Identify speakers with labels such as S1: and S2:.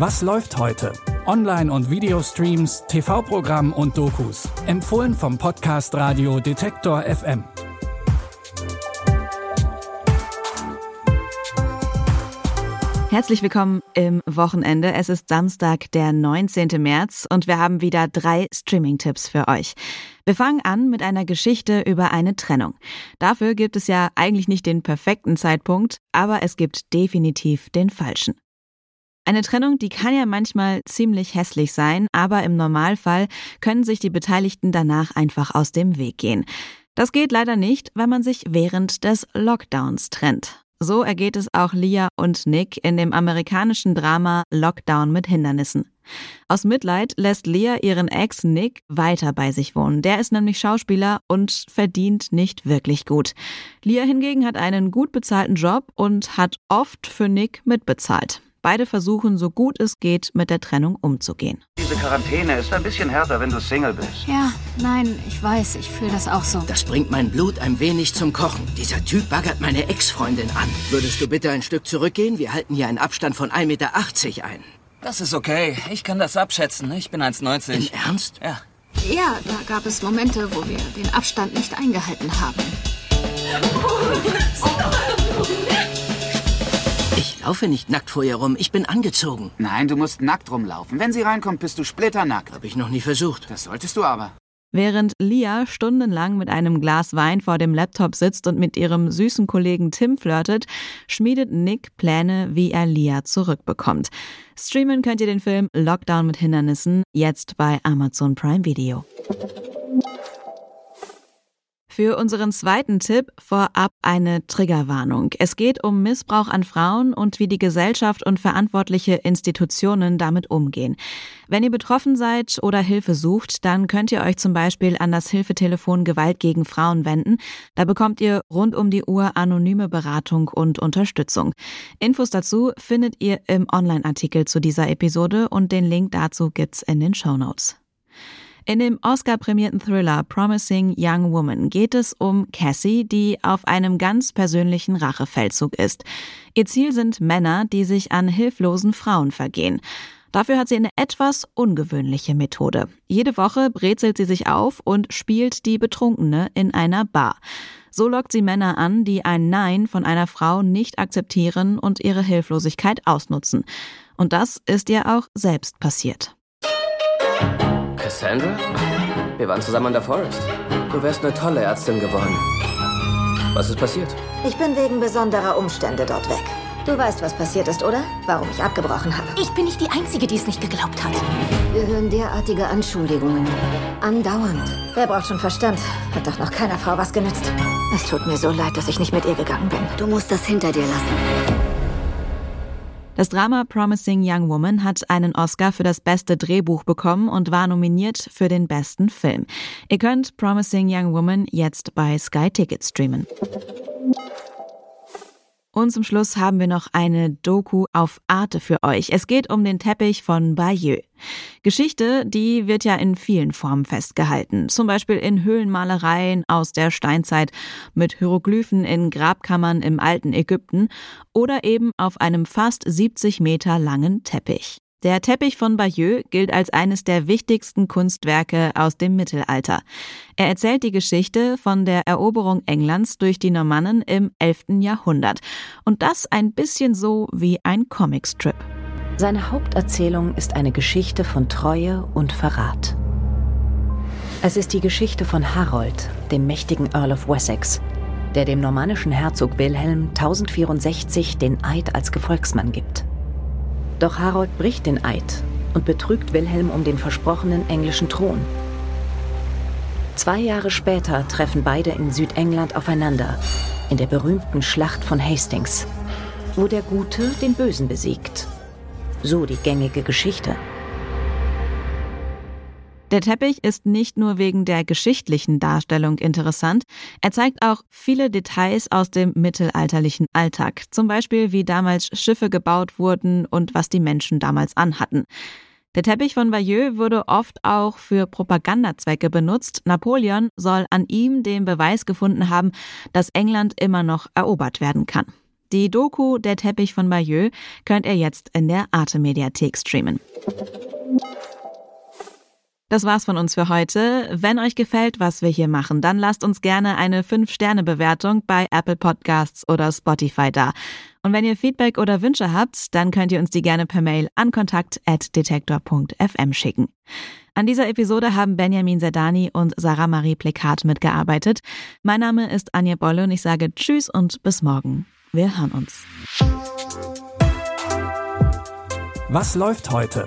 S1: Was läuft heute? Online- und Videostreams, TV-Programm und Dokus. Empfohlen vom Podcast Radio Detektor FM.
S2: Herzlich willkommen im Wochenende. Es ist Samstag, der 19. März und wir haben wieder drei Streaming-Tipps für euch. Wir fangen an mit einer Geschichte über eine Trennung. Dafür gibt es ja eigentlich nicht den perfekten Zeitpunkt, aber es gibt definitiv den falschen. Eine Trennung, die kann ja manchmal ziemlich hässlich sein, aber im Normalfall können sich die Beteiligten danach einfach aus dem Weg gehen. Das geht leider nicht, weil man sich während des Lockdowns trennt. So ergeht es auch Lia und Nick in dem amerikanischen Drama Lockdown mit Hindernissen. Aus Mitleid lässt Lia ihren Ex Nick weiter bei sich wohnen. Der ist nämlich Schauspieler und verdient nicht wirklich gut. Lia hingegen hat einen gut bezahlten Job und hat oft für Nick mitbezahlt. Beide versuchen, so gut es geht, mit der Trennung umzugehen.
S3: Diese Quarantäne ist ein bisschen härter, wenn du Single bist.
S4: Ja, nein, ich weiß, ich fühle das auch so.
S5: Das bringt mein Blut ein wenig zum Kochen. Dieser Typ baggert meine Ex-Freundin an. Würdest du bitte ein Stück zurückgehen? Wir halten hier einen Abstand von 1,80 Meter ein.
S6: Das ist okay. Ich kann das abschätzen. Ich bin 1,90.
S5: Im Ernst?
S6: Ja.
S4: Ja, da gab es Momente, wo wir den Abstand nicht eingehalten haben.
S5: Ich laufe nicht nackt vor ihr rum. Ich bin angezogen.
S3: Nein, du musst nackt rumlaufen. Wenn sie reinkommt, bist du splitternackt.
S5: Habe ich noch nie versucht.
S3: Das solltest du aber.
S2: Während Lia stundenlang mit einem Glas Wein vor dem Laptop sitzt und mit ihrem süßen Kollegen Tim flirtet, schmiedet Nick Pläne, wie er Lia zurückbekommt. Streamen könnt ihr den Film Lockdown mit Hindernissen jetzt bei Amazon Prime Video. Für unseren zweiten Tipp vorab eine Triggerwarnung. Es geht um Missbrauch an Frauen und wie die Gesellschaft und verantwortliche Institutionen damit umgehen. Wenn ihr betroffen seid oder Hilfe sucht, dann könnt ihr euch zum Beispiel an das Hilfetelefon Gewalt gegen Frauen wenden. Da bekommt ihr rund um die Uhr anonyme Beratung und Unterstützung. Infos dazu findet ihr im Online-Artikel zu dieser Episode und den Link dazu gibt's in den Show Notes. In dem Oscar-prämierten Thriller Promising Young Woman geht es um Cassie, die auf einem ganz persönlichen Rachefeldzug ist. Ihr Ziel sind Männer, die sich an hilflosen Frauen vergehen. Dafür hat sie eine etwas ungewöhnliche Methode. Jede Woche brezelt sie sich auf und spielt die Betrunkene in einer Bar. So lockt sie Männer an, die ein Nein von einer Frau nicht akzeptieren und ihre Hilflosigkeit ausnutzen. Und das ist ihr auch selbst passiert.
S7: Cassandra? Wir waren zusammen an der Forest. Du wärst eine tolle Ärztin geworden. Was ist passiert?
S8: Ich bin wegen besonderer Umstände dort weg. Du weißt, was passiert ist, oder? Warum ich abgebrochen habe.
S4: Ich bin nicht die Einzige, die es nicht geglaubt hat.
S8: Wir hören derartige Anschuldigungen. Andauernd. Wer braucht schon Verstand? Hat doch noch keiner Frau was genützt. Es tut mir so leid, dass ich nicht mit ihr gegangen bin. Du musst das hinter dir lassen.
S2: Das Drama Promising Young Woman hat einen Oscar für das beste Drehbuch bekommen und war nominiert für den besten Film. Ihr könnt Promising Young Woman jetzt bei Sky Ticket streamen. Und zum Schluss haben wir noch eine Doku auf Arte für euch. Es geht um den Teppich von Bayeux. Geschichte, die wird ja in vielen Formen festgehalten. Zum Beispiel in Höhlenmalereien aus der Steinzeit, mit Hieroglyphen in Grabkammern im alten Ägypten oder eben auf einem fast 70 Meter langen Teppich. Der Teppich von Bayeux gilt als eines der wichtigsten Kunstwerke aus dem Mittelalter. Er erzählt die Geschichte von der Eroberung Englands durch die Normannen im 11. Jahrhundert. Und das ein bisschen so wie ein Comicstrip.
S9: Seine Haupterzählung ist eine Geschichte von Treue und Verrat. Es ist die Geschichte von Harold, dem mächtigen Earl of Wessex, der dem normannischen Herzog Wilhelm 1064 den Eid als Gefolgsmann gibt. Doch Harold bricht den Eid und betrügt Wilhelm um den versprochenen englischen Thron. Zwei Jahre später treffen beide in Südengland aufeinander, in der berühmten Schlacht von Hastings, wo der Gute den Bösen besiegt. So die gängige Geschichte.
S2: Der Teppich ist nicht nur wegen der geschichtlichen Darstellung interessant, er zeigt auch viele Details aus dem mittelalterlichen Alltag, zum Beispiel wie damals Schiffe gebaut wurden und was die Menschen damals anhatten. Der Teppich von Bayeux wurde oft auch für Propagandazwecke benutzt. Napoleon soll an ihm den Beweis gefunden haben, dass England immer noch erobert werden kann. Die Doku Der Teppich von Bayeux könnt ihr jetzt in der Arte Mediathek streamen. Das war's von uns für heute. Wenn euch gefällt, was wir hier machen, dann lasst uns gerne eine 5-Sterne-Bewertung bei Apple Podcasts oder Spotify da. Und wenn ihr Feedback oder Wünsche habt, dann könnt ihr uns die gerne per Mail an kontakt.detektor.fm schicken. An dieser Episode haben Benjamin Sedani und Sarah Marie Plekat mitgearbeitet. Mein Name ist Anja Bolle und ich sage Tschüss und bis morgen. Wir hören uns.
S1: Was läuft heute?